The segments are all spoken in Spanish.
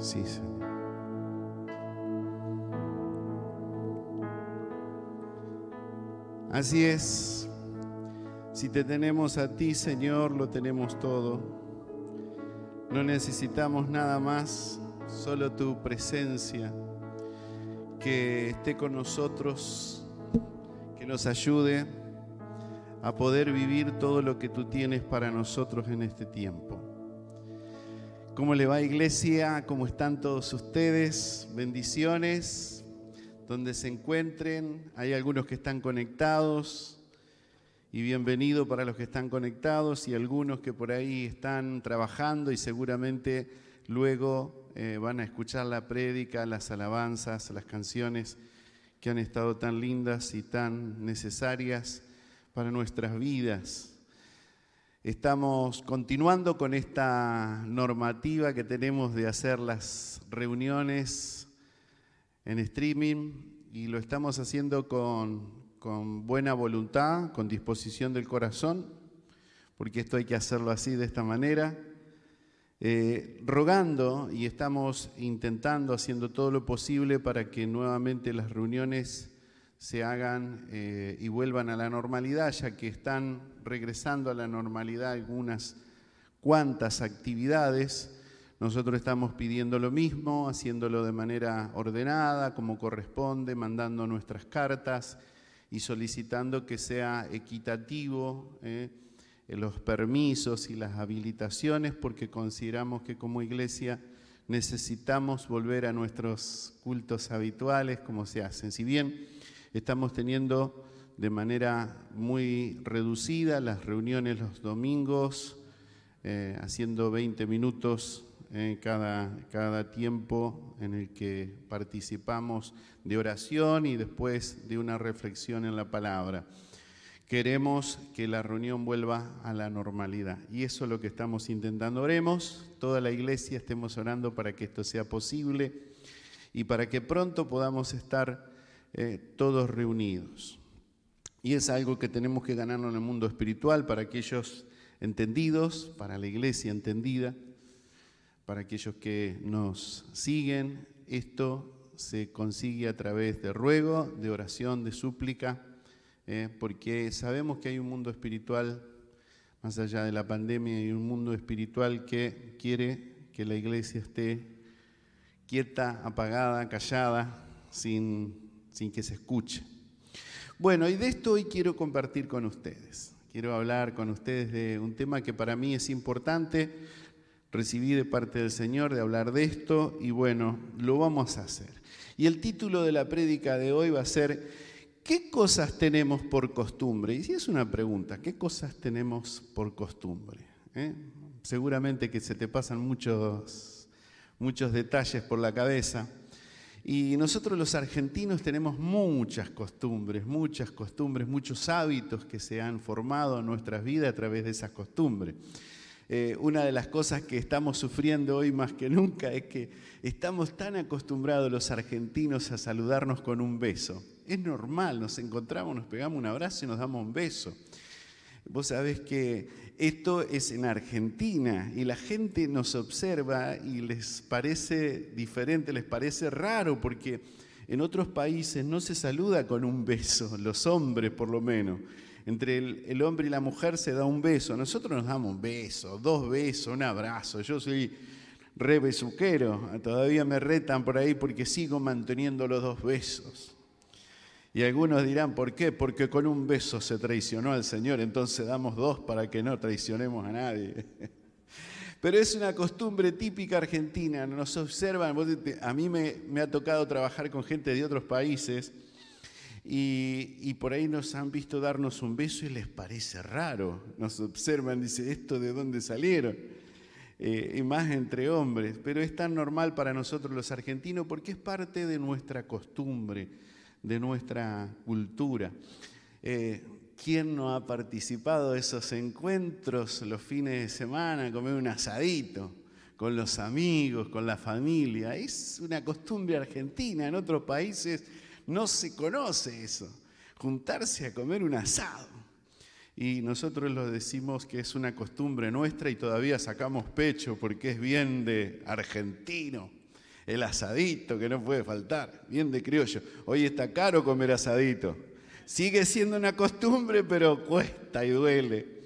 Sí, Señor. Así es. Si te tenemos a ti, Señor, lo tenemos todo. No necesitamos nada más, solo tu presencia, que esté con nosotros, que nos ayude a poder vivir todo lo que tú tienes para nosotros en este tiempo. ¿Cómo le va iglesia? ¿Cómo están todos ustedes? Bendiciones. Donde se encuentren, hay algunos que están conectados y bienvenido para los que están conectados y algunos que por ahí están trabajando y seguramente luego eh, van a escuchar la prédica, las alabanzas, las canciones que han estado tan lindas y tan necesarias para nuestras vidas. Estamos continuando con esta normativa que tenemos de hacer las reuniones en streaming y lo estamos haciendo con, buena voluntad, con disposición del corazón, porque esto hay que hacerlo así, de esta manera, eh, rogando y estamos intentando, haciendo todo lo posible para que nuevamente las reuniones se hagan eh, y vuelvan a la normalidad, ya que están regresando a la normalidad algunas cuantas actividades. Nosotros estamos pidiendo lo mismo, haciéndolo de manera ordenada, como corresponde, mandando nuestras cartas y solicitando que sea equitativo eh, los permisos y las habilitaciones, porque consideramos que como iglesia necesitamos volver a nuestros cultos habituales como se hacen. Si bien estamos teniendo de manera muy reducida las reuniones los domingos, eh, haciendo 20 minutos en cada, cada tiempo en el que participamos de oración y después de una reflexión en la palabra. Queremos que la reunión vuelva a la normalidad y eso es lo que estamos intentando. Oremos, toda la iglesia estemos orando para que esto sea posible y para que pronto podamos estar eh, todos reunidos. Y es algo que tenemos que ganarlo en el mundo espiritual para aquellos entendidos, para la iglesia entendida para aquellos que nos siguen, esto se consigue a través de ruego, de oración, de súplica, eh, porque sabemos que hay un mundo espiritual, más allá de la pandemia, hay un mundo espiritual que quiere que la iglesia esté quieta, apagada, callada, sin, sin que se escuche. Bueno, y de esto hoy quiero compartir con ustedes. Quiero hablar con ustedes de un tema que para mí es importante recibí de parte del Señor de hablar de esto y bueno, lo vamos a hacer. Y el título de la prédica de hoy va a ser, ¿qué cosas tenemos por costumbre? Y si es una pregunta, ¿qué cosas tenemos por costumbre? ¿Eh? Seguramente que se te pasan muchos, muchos detalles por la cabeza. Y nosotros los argentinos tenemos muchas costumbres, muchas costumbres, muchos hábitos que se han formado en nuestras vidas a través de esas costumbres. Eh, una de las cosas que estamos sufriendo hoy más que nunca es que estamos tan acostumbrados los argentinos a saludarnos con un beso. Es normal, nos encontramos, nos pegamos un abrazo y nos damos un beso. Vos sabés que esto es en Argentina y la gente nos observa y les parece diferente, les parece raro porque en otros países no se saluda con un beso, los hombres por lo menos entre el, hombre y la mujer se da un beso. Nosotros nos damos un beso, dos besos, un abrazo. Yo soy re besuquero, todavía me retan por ahí porque sigo manteniendo los dos besos. Y algunos dirán, ¿por qué? Porque con un beso se traicionó al Señor, entonces damos dos para que no traicionemos a nadie. Pero es una costumbre típica argentina, nos observan, a mí me, ha tocado trabajar con gente de otros países y, por ahí nos han visto darnos un beso y les parece raro. Nos observan, dice, ¿esto de dónde salieron? Eh, y más entre hombres. Pero es tan normal para nosotros los argentinos porque es parte de nuestra costumbre, de nuestra cultura. Eh, ¿Quién no ha participado de esos encuentros los fines de semana, comer un asadito? con los amigos, con la familia. Es una costumbre argentina. En otros países no se conoce eso, juntarse a comer un asado. Y nosotros lo decimos que es una costumbre nuestra y todavía sacamos pecho porque es bien de argentino. El asadito que no puede faltar, bien de criollo. Hoy está caro comer asadito. Sigue siendo una costumbre, pero cuesta y duele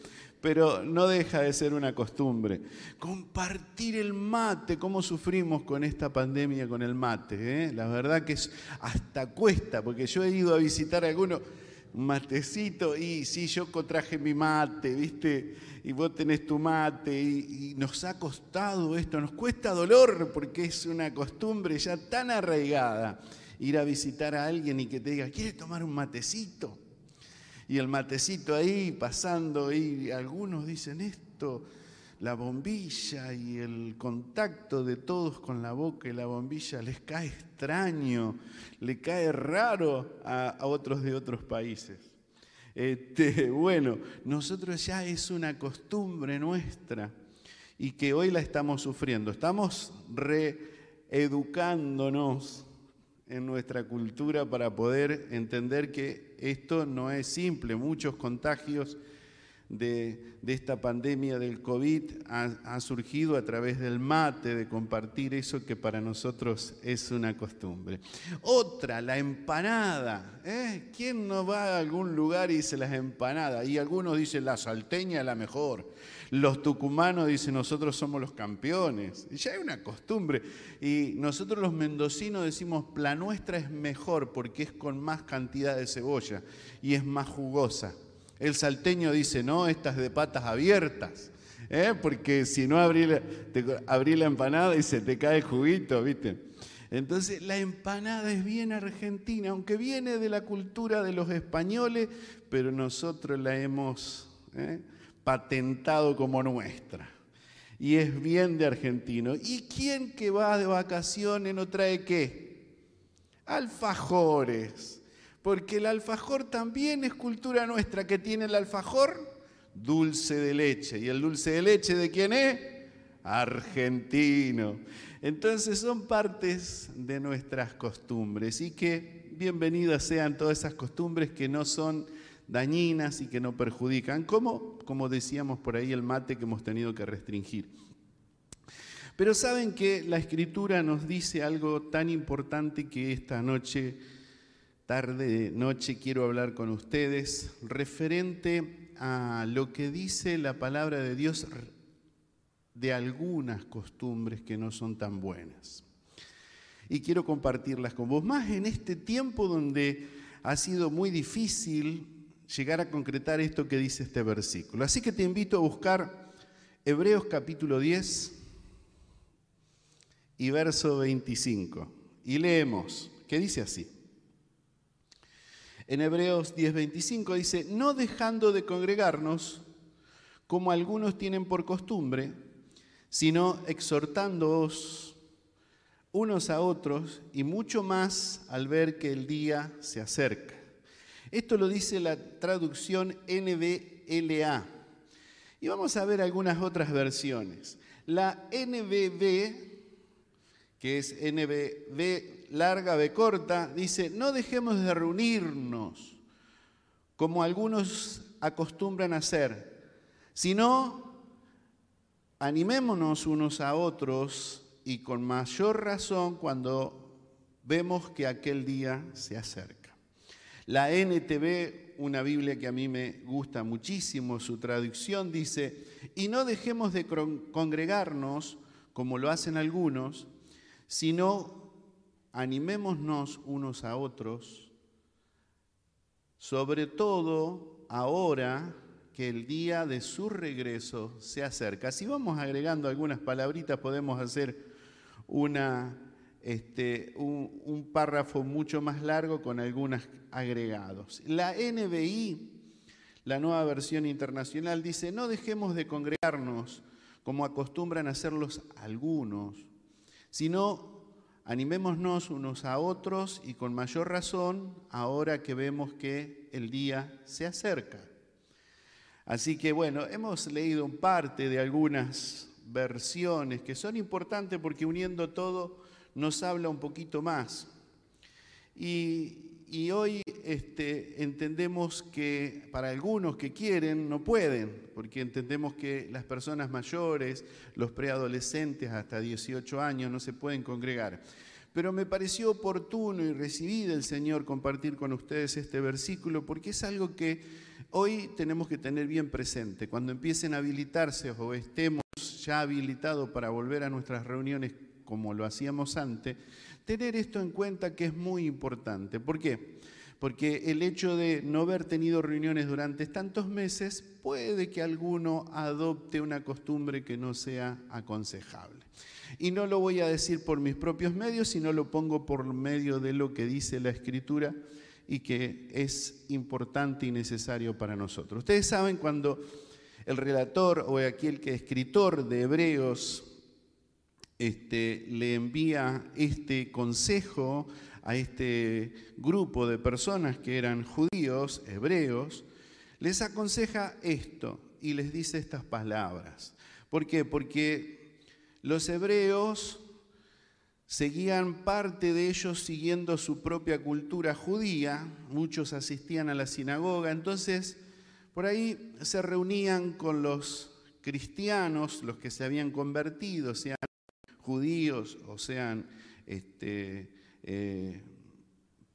pero no deja de ser una costumbre. Compartir el mate, cómo sufrimos con esta pandemia con el mate. Eh? La verdad que es, hasta cuesta, porque yo he ido a visitar a algunos, un matecito, y sí, yo traje mi mate, ¿viste? Y vos tenés tu mate, y, y nos ha costado esto, nos cuesta dolor, porque es una costumbre ya tan arraigada ir a visitar a alguien y que te diga, ¿quieres tomar un matecito? y el matecito ahí pasando y algunos dicen esto, la bombilla y el contacto de todos con la boca y la bombilla les cae extraño, le cae raro a, otros de otros países. Este, bueno, nosotros ya es una costumbre nuestra y que hoy la estamos sufriendo. Estamos reeducándonos en nuestra cultura para poder entender que esto no es simple. Muchos contagios de, esta pandemia del COVID ha, surgido a través del mate, de compartir eso que para nosotros es una costumbre. Otra, la empanada. ¿eh? ¿Quién no va a algún lugar y dice las empanadas? Y algunos dicen la salteña la mejor. Los tucumanos dicen nosotros somos los campeones. Y ya hay una costumbre. Y nosotros los mendocinos decimos la nuestra es mejor porque es con más cantidad de cebolla y es más jugosa. El salteño dice, no, estas de patas abiertas. ¿eh? Porque si no abrí la, la empanada y se te cae el juguito, ¿viste? Entonces la empanada es bien argentina, aunque viene de la cultura de los españoles, pero nosotros la hemos ¿eh? patentado como nuestra. Y es bien de argentino. ¿Y quién que va de vacaciones no trae qué? Alfajores porque el alfajor también es cultura nuestra. que tiene el alfajor? Dulce de leche. ¿Y el dulce de leche de quién es? Argentino. Entonces son partes de nuestras costumbres y que bienvenidas sean todas esas costumbres que no son dañinas y que no perjudican, como, como decíamos por ahí, el mate que hemos tenido que restringir. Pero saben que la escritura nos dice algo tan importante que esta noche tarde, noche, quiero hablar con ustedes referente a lo que dice la palabra de Dios de algunas costumbres que no son tan buenas. Y quiero compartirlas con vos, más en este tiempo donde ha sido muy difícil llegar a concretar esto que dice este versículo. Así que te invito a buscar Hebreos capítulo 10 y verso 25. Y leemos, que dice así. En Hebreos 10:25 dice, no dejando de congregarnos, como algunos tienen por costumbre, sino exhortándoos unos a otros y mucho más al ver que el día se acerca. Esto lo dice la traducción NBLA. Y vamos a ver algunas otras versiones. La NBB, que es NBB larga, B corta, dice, no dejemos de reunirnos como algunos acostumbran a hacer, sino animémonos unos a otros y con mayor razón cuando vemos que aquel día se acerca. La NTV, una Biblia que a mí me gusta muchísimo, su traducción dice, y no dejemos de congregarnos como lo hacen algunos, sino animémonos unos a otros, sobre todo ahora que el día de su regreso se acerca. Si vamos agregando algunas palabritas, podemos hacer una, este, un, un párrafo mucho más largo con algunos agregados. La NBI, la nueva versión internacional, dice, no dejemos de congregarnos como acostumbran hacerlos algunos, sino Animémonos unos a otros y con mayor razón ahora que vemos que el día se acerca. Así que bueno, hemos leído parte de algunas versiones que son importantes porque uniendo todo nos habla un poquito más. Y, y hoy este, entendemos que para algunos que quieren no pueden, porque entendemos que las personas mayores, los preadolescentes hasta 18 años no se pueden congregar. Pero me pareció oportuno y recibí del Señor compartir con ustedes este versículo porque es algo que hoy tenemos que tener bien presente. Cuando empiecen a habilitarse o estemos ya habilitados para volver a nuestras reuniones como lo hacíamos antes, tener esto en cuenta que es muy importante. ¿Por qué? Porque el hecho de no haber tenido reuniones durante tantos meses puede que alguno adopte una costumbre que no sea aconsejable. Y no lo voy a decir por mis propios medios, sino lo pongo por medio de lo que dice la Escritura y que es importante y necesario para nosotros. Ustedes saben cuando el relator o aquel que es escritor de Hebreos este, le envía este consejo a este grupo de personas que eran judíos, hebreos, les aconseja esto y les dice estas palabras. ¿Por qué? Porque los hebreos seguían parte de ellos siguiendo su propia cultura judía, muchos asistían a la sinagoga, entonces por ahí se reunían con los cristianos, los que se habían convertido, sean judíos o sean este, eh,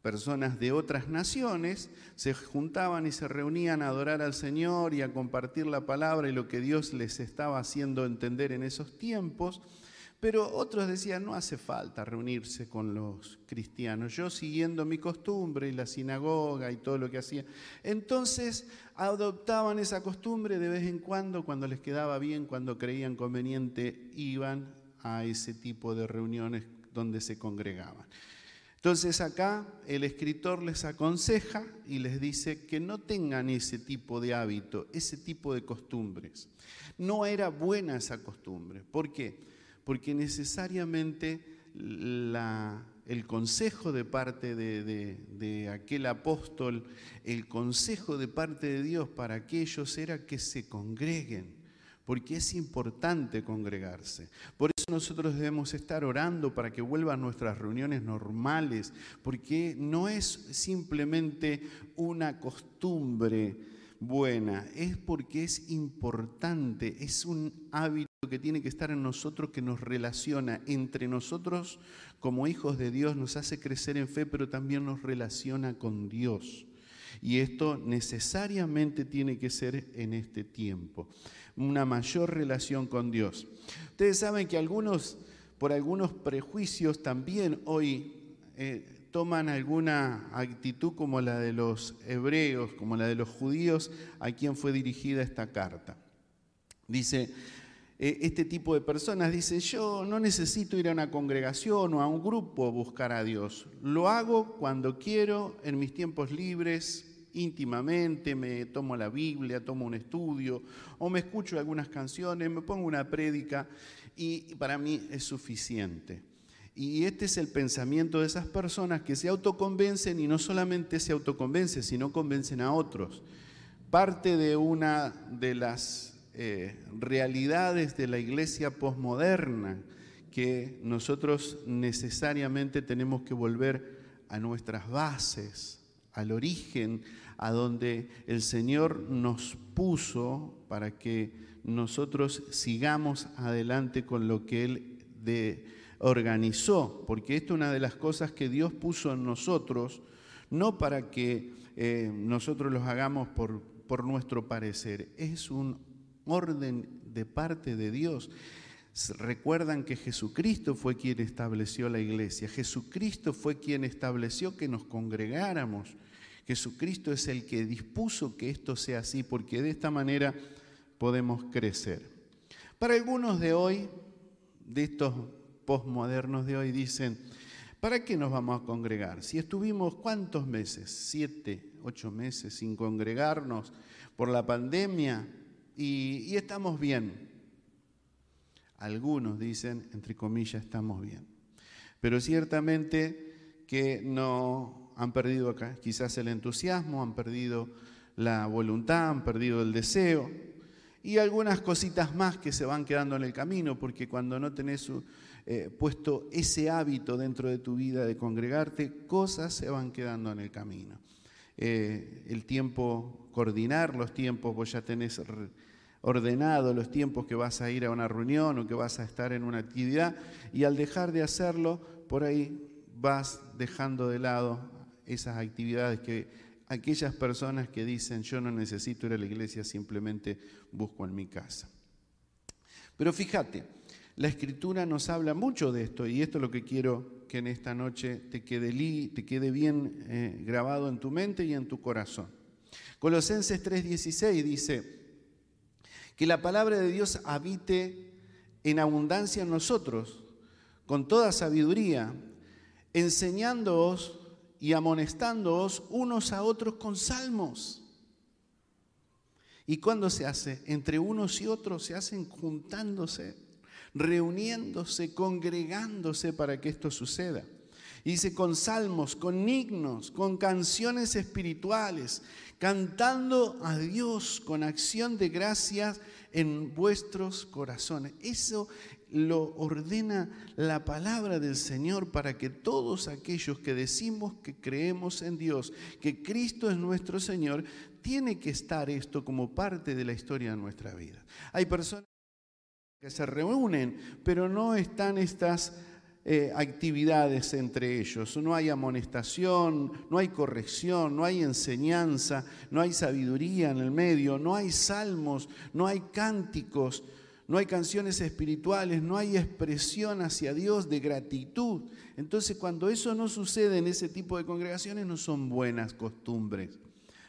personas de otras naciones, se juntaban y se reunían a adorar al Señor y a compartir la palabra y lo que Dios les estaba haciendo entender en esos tiempos. Pero otros decían, no hace falta reunirse con los cristianos, yo siguiendo mi costumbre y la sinagoga y todo lo que hacía. Entonces adoptaban esa costumbre de vez en cuando, cuando les quedaba bien, cuando creían conveniente, iban a ese tipo de reuniones donde se congregaban. Entonces acá el escritor les aconseja y les dice que no tengan ese tipo de hábito, ese tipo de costumbres. No era buena esa costumbre. ¿Por qué? Porque necesariamente el consejo de parte de aquel apóstol, el consejo de parte de Dios para aquellos era que se congreguen porque es importante congregarse. Nosotros debemos estar orando para que vuelvan nuestras reuniones normales, porque no es simplemente una costumbre buena, es porque es importante, es un hábito que tiene que estar en nosotros, que nos relaciona entre nosotros como hijos de Dios, nos hace crecer en fe, pero también nos relaciona con Dios. Y esto necesariamente tiene que ser en este tiempo una mayor relación con Dios. Ustedes saben que algunos, por algunos prejuicios, también hoy eh, toman alguna actitud como la de los hebreos, como la de los judíos, a quien fue dirigida esta carta. Dice, eh, este tipo de personas dice, yo no necesito ir a una congregación o a un grupo a buscar a Dios. Lo hago cuando quiero, en mis tiempos libres, íntimamente, me tomo la Biblia, tomo un estudio, o me escucho algunas canciones, me pongo una prédica y para mí es suficiente. Y este es el pensamiento de esas personas que se autoconvencen y no solamente se autoconvencen, sino convencen a otros. Parte de una de las eh, realidades de la iglesia posmoderna que nosotros necesariamente tenemos que volver a nuestras bases, al origen, a donde el Señor nos puso para que nosotros sigamos adelante con lo que Él organizó, porque esto es una de las cosas que Dios puso en nosotros, no para que eh, nosotros los hagamos por, por nuestro parecer, es un orden de parte de Dios. Recuerdan que Jesucristo fue quien estableció la iglesia, Jesucristo fue quien estableció que nos congregáramos. Jesucristo es el que dispuso que esto sea así, porque de esta manera podemos crecer. Para algunos de hoy, de estos posmodernos de hoy, dicen, ¿para qué nos vamos a congregar? Si estuvimos cuántos meses, siete, ocho meses sin congregarnos por la pandemia y, y estamos bien. Algunos dicen, entre comillas, estamos bien. Pero ciertamente que no han perdido acá quizás el entusiasmo, han perdido la voluntad, han perdido el deseo. y algunas cositas más que se van quedando en el camino, porque cuando no tenés eh, puesto ese hábito dentro de tu vida de congregarte, cosas se van quedando en el camino. Eh, el tiempo, coordinar los tiempos, vos ya tenés ordenado los tiempos que vas a ir a una reunión o que vas a estar en una actividad, y al dejar de hacerlo, por ahí vas dejando de lado esas actividades que aquellas personas que dicen yo no necesito ir a la iglesia, simplemente busco en mi casa. Pero fíjate, la escritura nos habla mucho de esto y esto es lo que quiero que en esta noche te quede, te quede bien eh, grabado en tu mente y en tu corazón. Colosenses 3:16 dice que la palabra de Dios habite en abundancia en nosotros, con toda sabiduría, enseñándoos y amonestándoos unos a otros con salmos. ¿Y cuándo se hace? Entre unos y otros se hacen juntándose, reuniéndose, congregándose para que esto suceda. dice con salmos, con himnos, con canciones espirituales, cantando a Dios con acción de gracias en vuestros corazones. Eso lo ordena la palabra del Señor para que todos aquellos que decimos que creemos en Dios, que Cristo es nuestro Señor, tiene que estar esto como parte de la historia de nuestra vida. Hay personas que se reúnen, pero no están estas eh, actividades entre ellos. No hay amonestación, no hay corrección, no hay enseñanza, no hay sabiduría en el medio, no hay salmos, no hay cánticos no hay canciones espirituales, no hay expresión hacia Dios de gratitud. Entonces cuando eso no sucede en ese tipo de congregaciones no son buenas costumbres.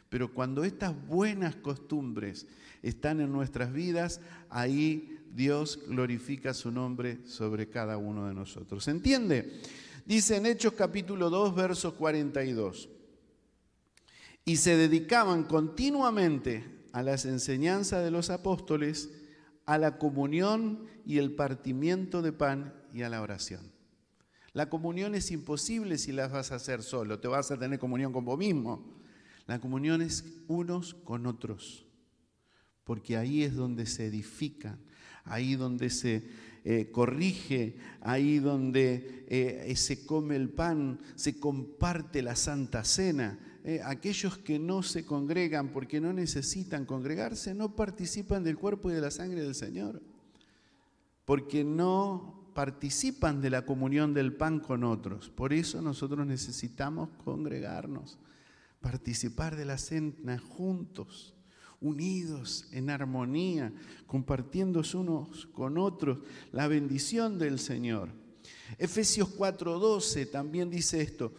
Pero cuando estas buenas costumbres están en nuestras vidas, ahí Dios glorifica su nombre sobre cada uno de nosotros. ¿Se entiende? Dice en Hechos capítulo 2, verso 42. Y se dedicaban continuamente a las enseñanzas de los apóstoles a la comunión y el partimiento de pan y a la oración. La comunión es imposible si la vas a hacer solo, te vas a tener comunión con vos mismo. La comunión es unos con otros, porque ahí es donde se edifican, ahí donde se eh, corrige, ahí donde eh, se come el pan, se comparte la santa cena, eh, aquellos que no se congregan porque no necesitan congregarse, no participan del cuerpo y de la sangre del Señor, porque no participan de la comunión del pan con otros. Por eso nosotros necesitamos congregarnos, participar de la cena juntos unidos en armonía, compartiendo unos con otros la bendición del Señor. Efesios 4:12 también dice esto,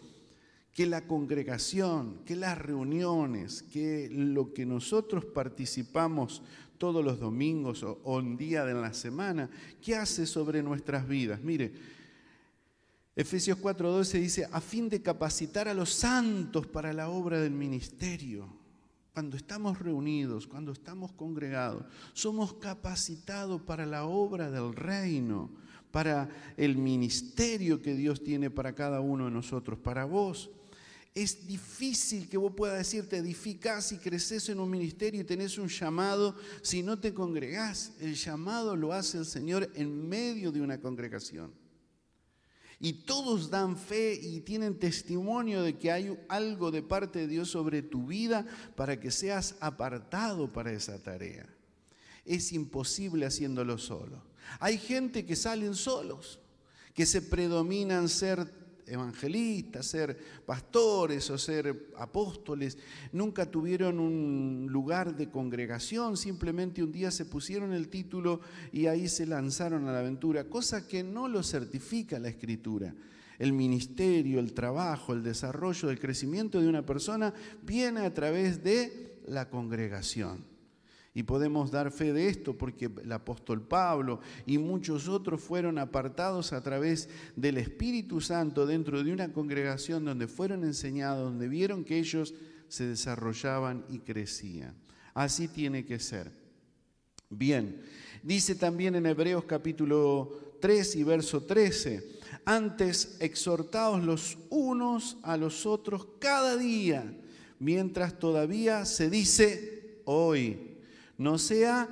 que la congregación, que las reuniones, que lo que nosotros participamos todos los domingos o, un día de la semana, ¿qué hace sobre nuestras vidas? Mire, Efesios 4:12 dice, a fin de capacitar a los santos para la obra del ministerio. Cuando estamos reunidos, cuando estamos congregados, somos capacitados para la obra del reino, para el ministerio que Dios tiene para cada uno de nosotros, para vos. Es difícil que vos puedas decir, te edificás y creces en un ministerio y tenés un llamado si no te congregás. El llamado lo hace el Señor en medio de una congregación. Y todos dan fe y tienen testimonio de que hay algo de parte de Dios sobre tu vida para que seas apartado para esa tarea. Es imposible haciéndolo solo. Hay gente que salen solos, que se predominan ser evangelistas, ser pastores o ser apóstoles, nunca tuvieron un lugar de congregación, simplemente un día se pusieron el título y ahí se lanzaron a la aventura, cosa que no lo certifica la escritura. El ministerio, el trabajo, el desarrollo, el crecimiento de una persona viene a través de la congregación. Y podemos dar fe de esto porque el apóstol Pablo y muchos otros fueron apartados a través del Espíritu Santo dentro de una congregación donde fueron enseñados, donde vieron que ellos se desarrollaban y crecían. Así tiene que ser. Bien, dice también en Hebreos capítulo 3 y verso 13, antes exhortaos los unos a los otros cada día, mientras todavía se dice hoy no sea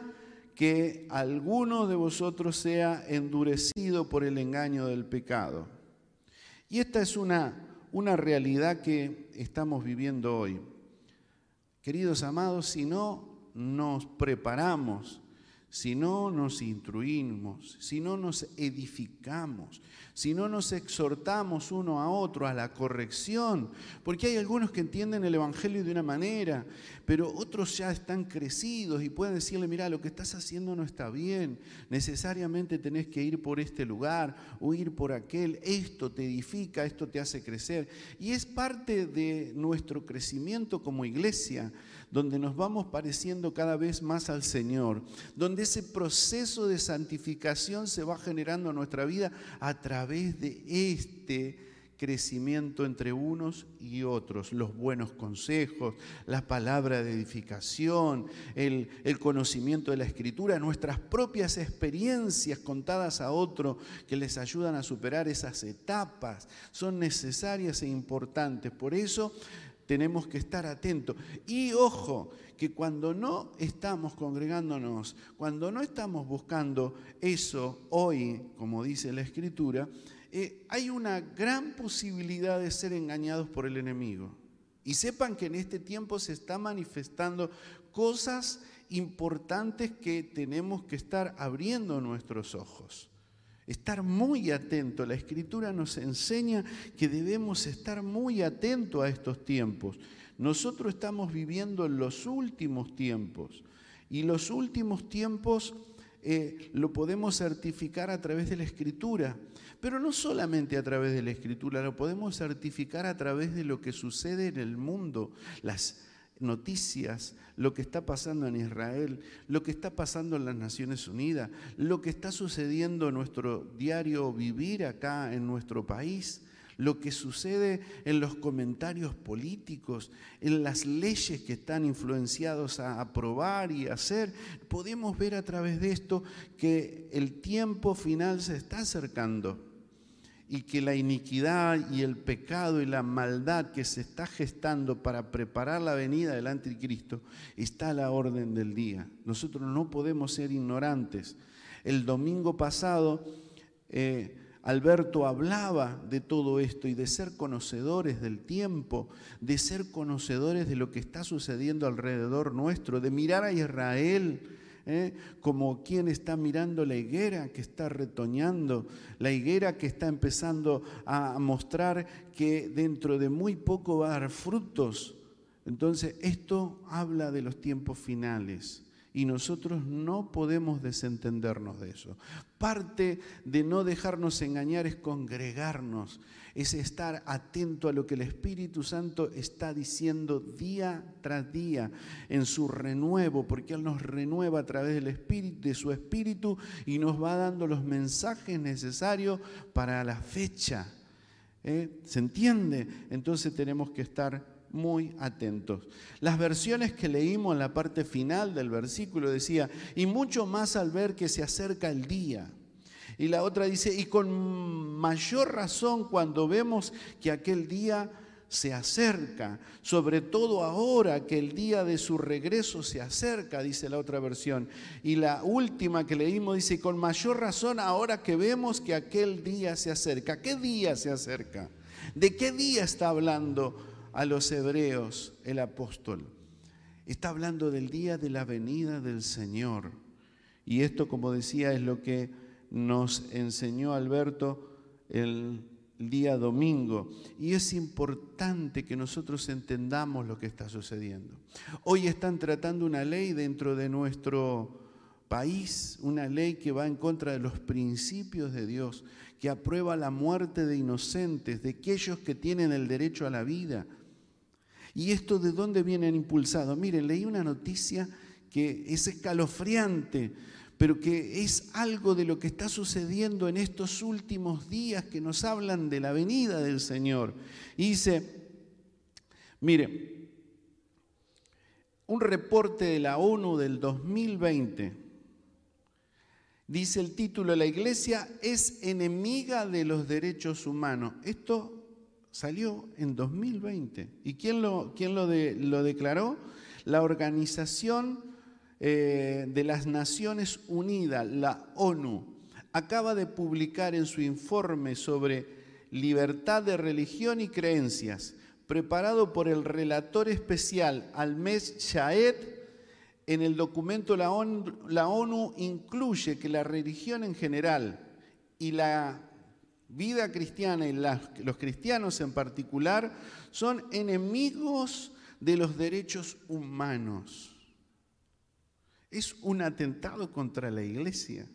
que alguno de vosotros sea endurecido por el engaño del pecado. Y esta es una, una realidad que estamos viviendo hoy. Queridos amados, si no nos preparamos, si no nos instruimos, si no nos edificamos, si no nos exhortamos uno a otro a la corrección, porque hay algunos que entienden el Evangelio de una manera, pero otros ya están crecidos y pueden decirle, mira, lo que estás haciendo no está bien, necesariamente tenés que ir por este lugar o ir por aquel, esto te edifica, esto te hace crecer. Y es parte de nuestro crecimiento como iglesia donde nos vamos pareciendo cada vez más al Señor, donde ese proceso de santificación se va generando en nuestra vida a través de este crecimiento entre unos y otros, los buenos consejos, la palabra de edificación, el, conocimiento de la escritura, nuestras propias experiencias contadas a otro que les ayudan a superar esas etapas, son necesarias e importantes. Por eso tenemos que estar atentos. Y ojo, que cuando no estamos congregándonos, cuando no estamos buscando eso hoy, como dice la Escritura, eh, hay una gran posibilidad de ser engañados por el enemigo. Y sepan que en este tiempo se está manifestando cosas importantes que tenemos que estar abriendo nuestros ojos estar muy atento. La escritura nos enseña que debemos estar muy atentos a estos tiempos. Nosotros estamos viviendo en los últimos tiempos y los últimos tiempos eh, lo podemos certificar a través de la escritura, pero no solamente a través de la escritura, lo podemos certificar a través de lo que sucede en el mundo, las noticias, lo que está pasando en Israel, lo que está pasando en las Naciones Unidas, lo que está sucediendo en nuestro diario vivir acá en nuestro país, lo que sucede en los comentarios políticos, en las leyes que están influenciados a aprobar y hacer. Podemos ver a través de esto que el tiempo final se está acercando y que la iniquidad y el pecado y la maldad que se está gestando para preparar la venida del anticristo está a la orden del día. Nosotros no podemos ser ignorantes. El domingo pasado eh, Alberto hablaba de todo esto y de ser conocedores del tiempo, de ser conocedores de lo que está sucediendo alrededor nuestro, de mirar a Israel ¿eh? como quien está mirando la higuera que está retoñando, la higuera que está empezando a mostrar que dentro de muy poco va a dar frutos. Entonces, esto habla de los tiempos finales y nosotros no podemos desentendernos de eso. Parte de no dejarnos engañar es congregarnos, es estar atento a lo que el Espíritu Santo está diciendo día tras día en su renuevo, porque Él nos renueva a través del Espíritu, de su Espíritu y nos va dando los mensajes necesarios para la fecha. ¿Eh? ¿Se entiende? Entonces tenemos que estar muy atentos. Las versiones que leímos en la parte final del versículo decía, y mucho más al ver que se acerca el día. Y la otra dice, y con mayor razón cuando vemos que aquel día se acerca, sobre todo ahora que el día de su regreso se acerca, dice la otra versión. Y la última que leímos dice, con mayor razón ahora que vemos que aquel día se acerca. ¿Qué día se acerca? ¿De qué día está hablando a los hebreos el apóstol. Está hablando del día de la venida del Señor. Y esto, como decía, es lo que nos enseñó Alberto el día domingo. Y es importante que nosotros entendamos lo que está sucediendo. Hoy están tratando una ley dentro de nuestro país, una ley que va en contra de los principios de Dios, que aprueba la muerte de inocentes, de aquellos que tienen el derecho a la vida, ¿Y esto de dónde vienen impulsados? Miren, leí una noticia que es escalofriante, pero que es algo de lo que está sucediendo en estos últimos días que nos hablan de la venida del Señor. Y dice, mire, un reporte de la ONU del 2020, dice el título, la iglesia es enemiga de los derechos humanos. Esto Salió en 2020. ¿Y quién lo, quién lo, lo declaró? La Organización eh, de las Naciones Unidas, la ONU, acaba de publicar en su informe sobre libertad de religión y creencias, preparado por el relator especial Almes Shaed, en el documento la ONU incluye que la religión en general y la vida cristiana y los cristianos en particular son enemigos de los derechos humanos. Es un atentado contra la iglesia.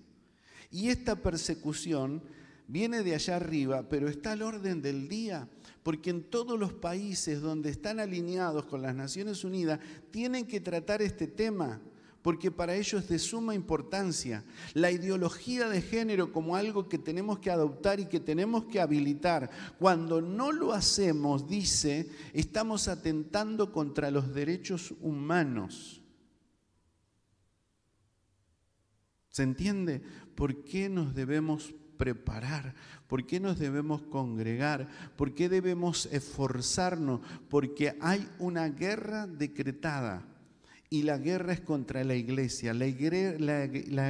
Y esta persecución viene de allá arriba, pero está al orden del día, porque en todos los países donde están alineados con las Naciones Unidas tienen que tratar este tema porque para ellos es de suma importancia. La ideología de género como algo que tenemos que adoptar y que tenemos que habilitar. Cuando no lo hacemos, dice, estamos atentando contra los derechos humanos. ¿Se entiende? ¿Por qué nos debemos preparar? ¿Por qué nos debemos congregar? ¿Por qué debemos esforzarnos? Porque hay una guerra decretada y la guerra es contra la iglesia, la,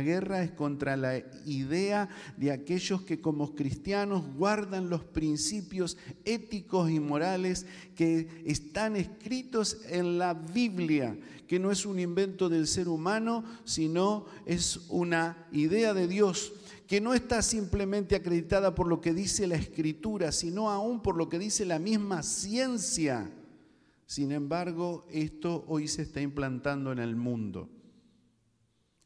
guerra es contra la idea de aquellos que como cristianos guardan los principios éticos y morales que están escritos en la Biblia, que no es un invento del ser humano, sino es una idea de Dios que no está simplemente acreditada por lo que dice la escritura, sino aún por lo que dice la misma ciencia. Sin embargo, esto hoy se está implantando en el mundo.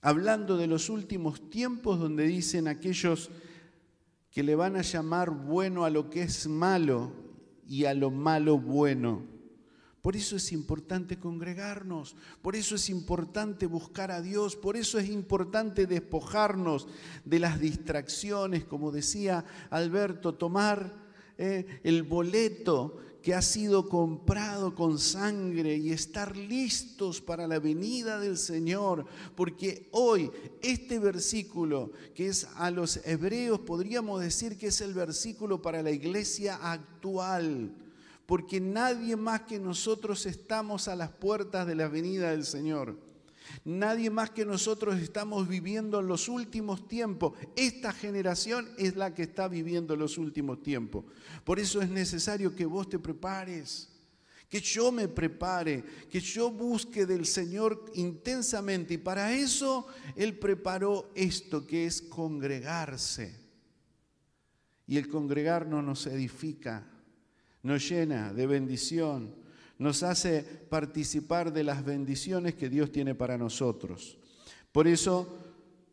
Hablando de los últimos tiempos donde dicen aquellos que le van a llamar bueno a lo que es malo y a lo malo bueno. Por eso es importante congregarnos, por eso es importante buscar a Dios, por eso es importante despojarnos de las distracciones, como decía Alberto, tomar eh, el boleto que ha sido comprado con sangre y estar listos para la venida del Señor, porque hoy este versículo que es a los hebreos, podríamos decir que es el versículo para la iglesia actual, porque nadie más que nosotros estamos a las puertas de la venida del Señor. Nadie más que nosotros estamos viviendo en los últimos tiempos. Esta generación es la que está viviendo los últimos tiempos. Por eso es necesario que vos te prepares, que yo me prepare, que yo busque del Señor intensamente. Y para eso Él preparó esto que es congregarse. Y el congregarnos nos edifica, nos llena de bendición nos hace participar de las bendiciones que Dios tiene para nosotros. Por eso,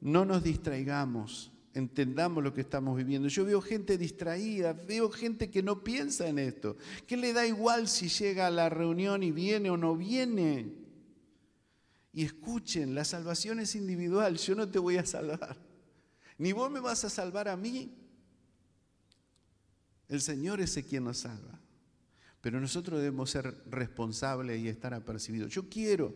no nos distraigamos, entendamos lo que estamos viviendo. Yo veo gente distraída, veo gente que no piensa en esto, que le da igual si llega a la reunión y viene o no viene. Y escuchen, la salvación es individual, yo no te voy a salvar, ni vos me vas a salvar a mí. El Señor es el quien nos salva. Pero nosotros debemos ser responsables y estar apercibidos. Yo quiero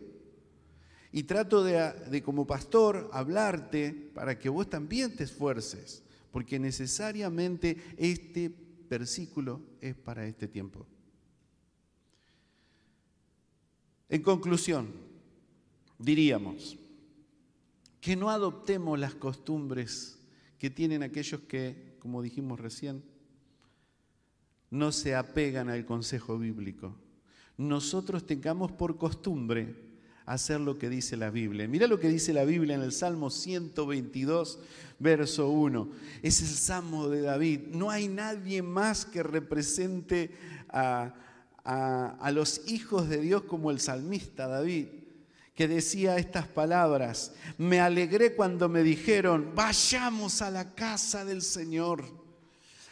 y trato de, como pastor hablarte para que vos también te esfuerces, porque necesariamente este versículo es para este tiempo. En conclusión, diríamos que no adoptemos las costumbres que tienen aquellos que, como dijimos recién, no se apegan al consejo bíblico. Nosotros tengamos por costumbre hacer lo que dice la Biblia. Mira lo que dice la Biblia en el Salmo 122, verso 1. Es el Salmo de David. No hay nadie más que represente a, a los hijos de Dios como el salmista David que decía estas palabras, me alegré cuando me dijeron, vayamos a la casa del Señor.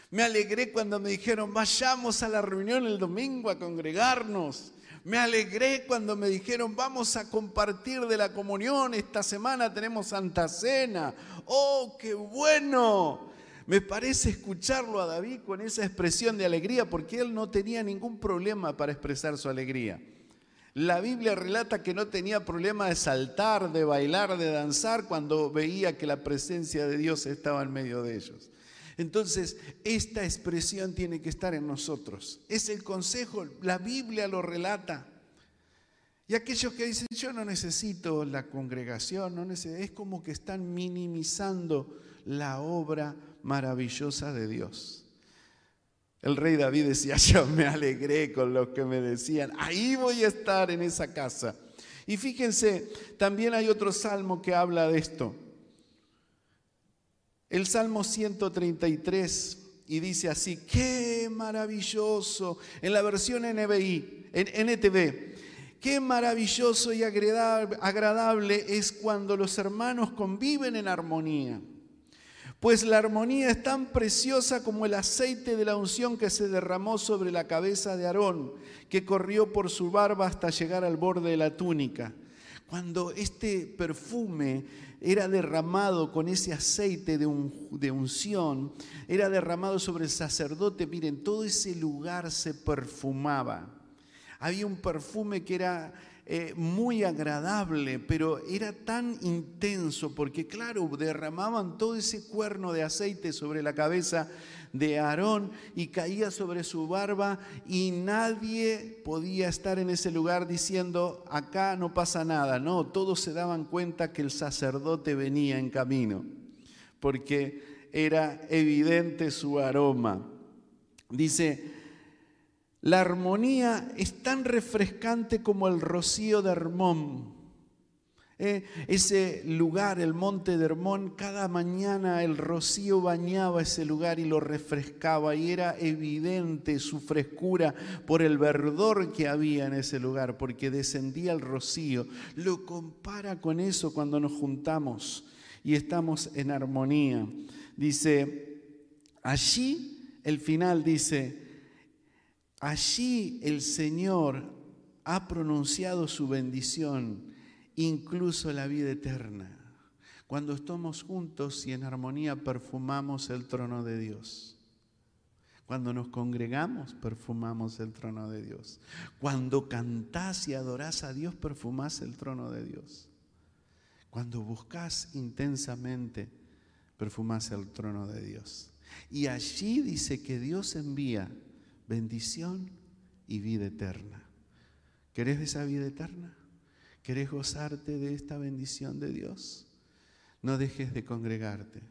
Me alegré cuando me dijeron, vayamos a la reunión el domingo a congregarnos. Me alegré cuando me dijeron, vamos a compartir de la comunión. Esta semana tenemos Santa Cena. ¡Oh, qué bueno! Me parece escucharlo a David con esa expresión de alegría porque él no tenía ningún problema para expresar su alegría. La Biblia relata que no tenía problema de saltar, de bailar, de danzar cuando veía que la presencia de Dios estaba en medio de ellos. Entonces, esta expresión tiene que estar en nosotros. Es el consejo, la Biblia lo relata. Y aquellos que dicen, yo no necesito la congregación, no es como que están minimizando la obra maravillosa de Dios. El rey David decía, yo me alegré con los que me decían, ahí voy a estar en esa casa. Y fíjense, también hay otro salmo que habla de esto. El Salmo 133 y dice así, qué maravilloso, en la versión NBI, en NTV, qué maravilloso y agradable es cuando los hermanos conviven en armonía. Pues la armonía es tan preciosa como el aceite de la unción que se derramó sobre la cabeza de Aarón, que corrió por su barba hasta llegar al borde de la túnica. Cuando este perfume era derramado con ese aceite de, unción, era derramado sobre el sacerdote, miren, todo ese lugar se perfumaba. Había un perfume que era eh, muy agradable, pero era tan intenso porque, claro, derramaban todo ese cuerno de aceite sobre la cabeza de Aarón y caía sobre su barba y nadie podía estar en ese lugar diciendo, acá no pasa nada. No, todos se daban cuenta que el sacerdote venía en camino, porque era evidente su aroma. Dice, la armonía es tan refrescante como el rocío de Hermón. Eh, ese lugar, el monte de Hermón, cada mañana el rocío bañaba ese lugar y lo refrescaba y era evidente su frescura por el verdor que había en ese lugar, porque descendía el rocío. Lo compara con eso cuando nos juntamos y estamos en armonía. Dice, allí el final dice, allí el Señor ha pronunciado su bendición incluso la vida eterna. Cuando estamos juntos y en armonía perfumamos el trono de Dios. Cuando nos congregamos, perfumamos el trono de Dios. Cuando cantás y adorás a Dios, perfumás el trono de Dios. Cuando buscas intensamente, perfumás el trono de Dios. Y allí dice que Dios envía bendición y vida eterna. ¿Querés esa vida eterna? ¿Querés gozarte de esta bendición de Dios? No dejes de congregarte.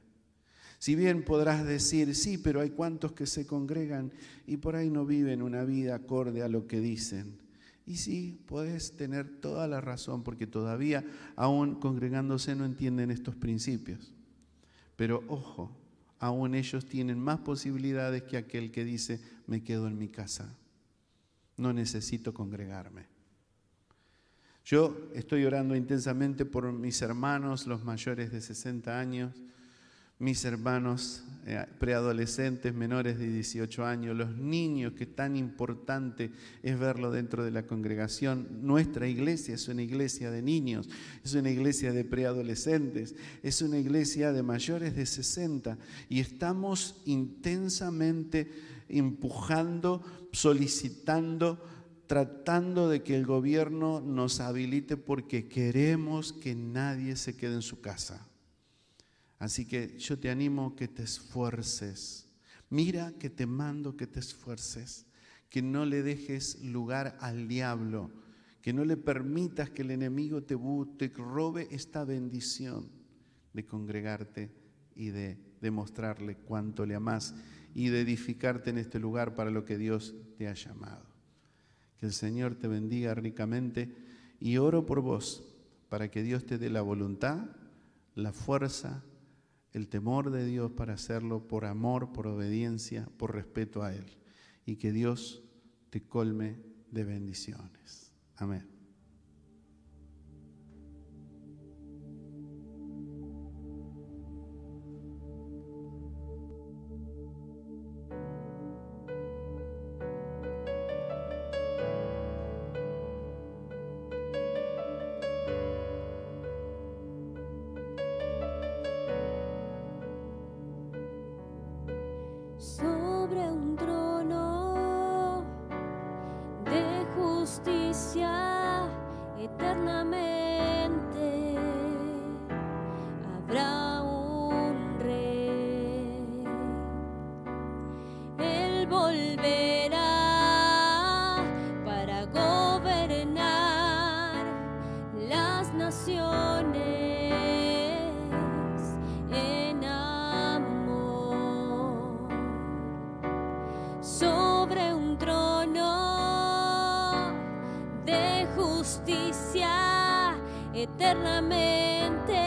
Si bien podrás decir, sí, pero hay cuantos que se congregan y por ahí no viven una vida acorde a lo que dicen. Y sí, puedes tener toda la razón porque todavía, aún congregándose, no entienden estos principios. Pero ojo, aún ellos tienen más posibilidades que aquel que dice, me quedo en mi casa. No necesito congregarme. Yo estoy orando intensamente por mis hermanos, los mayores de 60 años, mis hermanos eh, preadolescentes menores de 18 años, los niños, que tan importante es verlo dentro de la congregación. Nuestra iglesia es una iglesia de niños, es una iglesia de preadolescentes, es una iglesia de mayores de 60 y estamos intensamente empujando, solicitando, tratando de que el gobierno nos habilite porque queremos que nadie se quede en su casa. Así que yo te animo que te esfuerces. Mira que te mando que te esfuerces, que no le dejes lugar al diablo, que no le permitas que el enemigo te, te robe esta bendición de congregarte y de demostrarle cuánto le amas y de edificarte en este lugar para lo que Dios te ha llamado. Que el Señor te bendiga ricamente y oro por vos para que Dios te dé la voluntad, la fuerza, el temor de Dios para hacerlo por amor, por obediencia, por respeto a Él. Y que Dios te colme de bendiciones. Amén. Eternamente.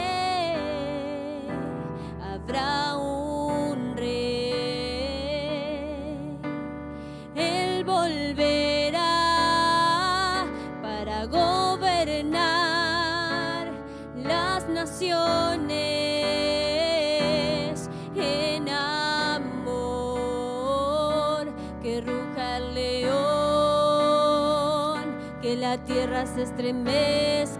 Habrá un rey. Él volverá para gobernar las naciones en amor. Que ruja el león, que la tierra se estremezca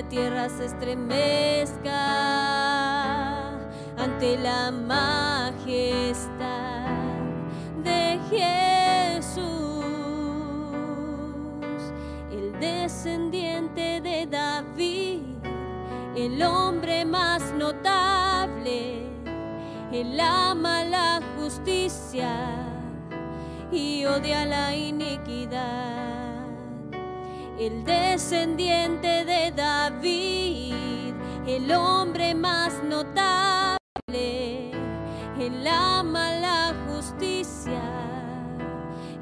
la tierra se estremezca ante la majestad de Jesús, el descendiente de David, el hombre más notable, él ama la justicia y odia la iniquidad. El descendiente de David, el hombre más notable, él ama la justicia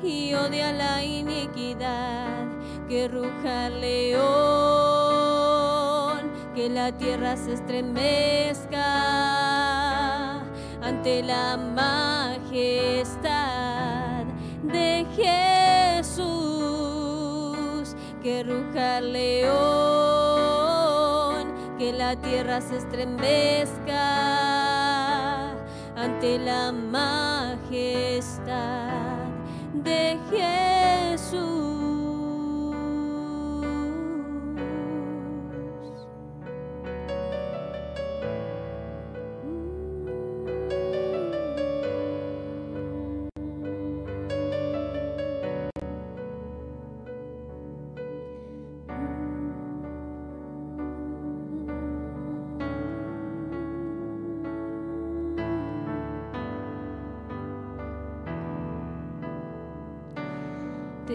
y odia la iniquidad. Que ruja león, que la tierra se estremezca ante la majestad de Jesús. Que ruja león, que la tierra se estremezca ante la majestad de Jesús.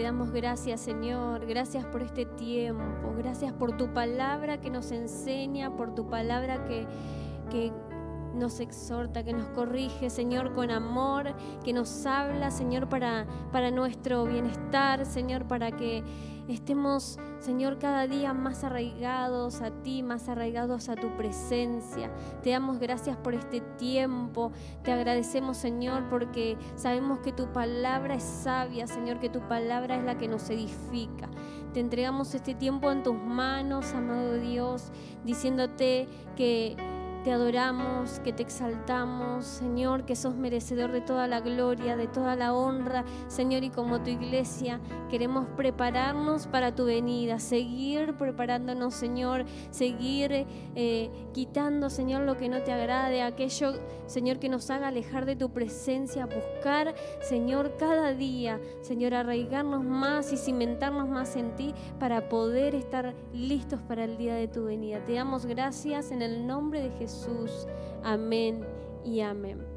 Damos gracias, Señor. Gracias por este tiempo. Gracias por tu palabra que nos enseña, por tu palabra que, que nos exhorta, que nos corrige, Señor, con amor, que nos habla, Señor, para, para nuestro bienestar, Señor, para que estemos, Señor, cada día más arraigados a ti, más arraigados a tu presencia. Te damos gracias por este tiempo. Te agradecemos, Señor, porque sabemos que tu palabra es sabia, Señor, que tu palabra es la que nos edifica. Te entregamos este tiempo en tus manos, amado Dios, diciéndote que te adoramos, que te exaltamos, Señor, que sos merecedor de toda la gloria, de toda la honra, Señor, y como tu iglesia queremos prepararnos para tu venida, seguir preparándonos, Señor, seguir eh, quitando, Señor, lo que no te agrade, aquello, Señor, que nos haga alejar de tu presencia, buscar, Señor, cada día, Señor, arraigarnos más y cimentarnos más en ti para poder estar listos para el día de tu venida. Te damos gracias en el nombre de Jesús. Amén y amén.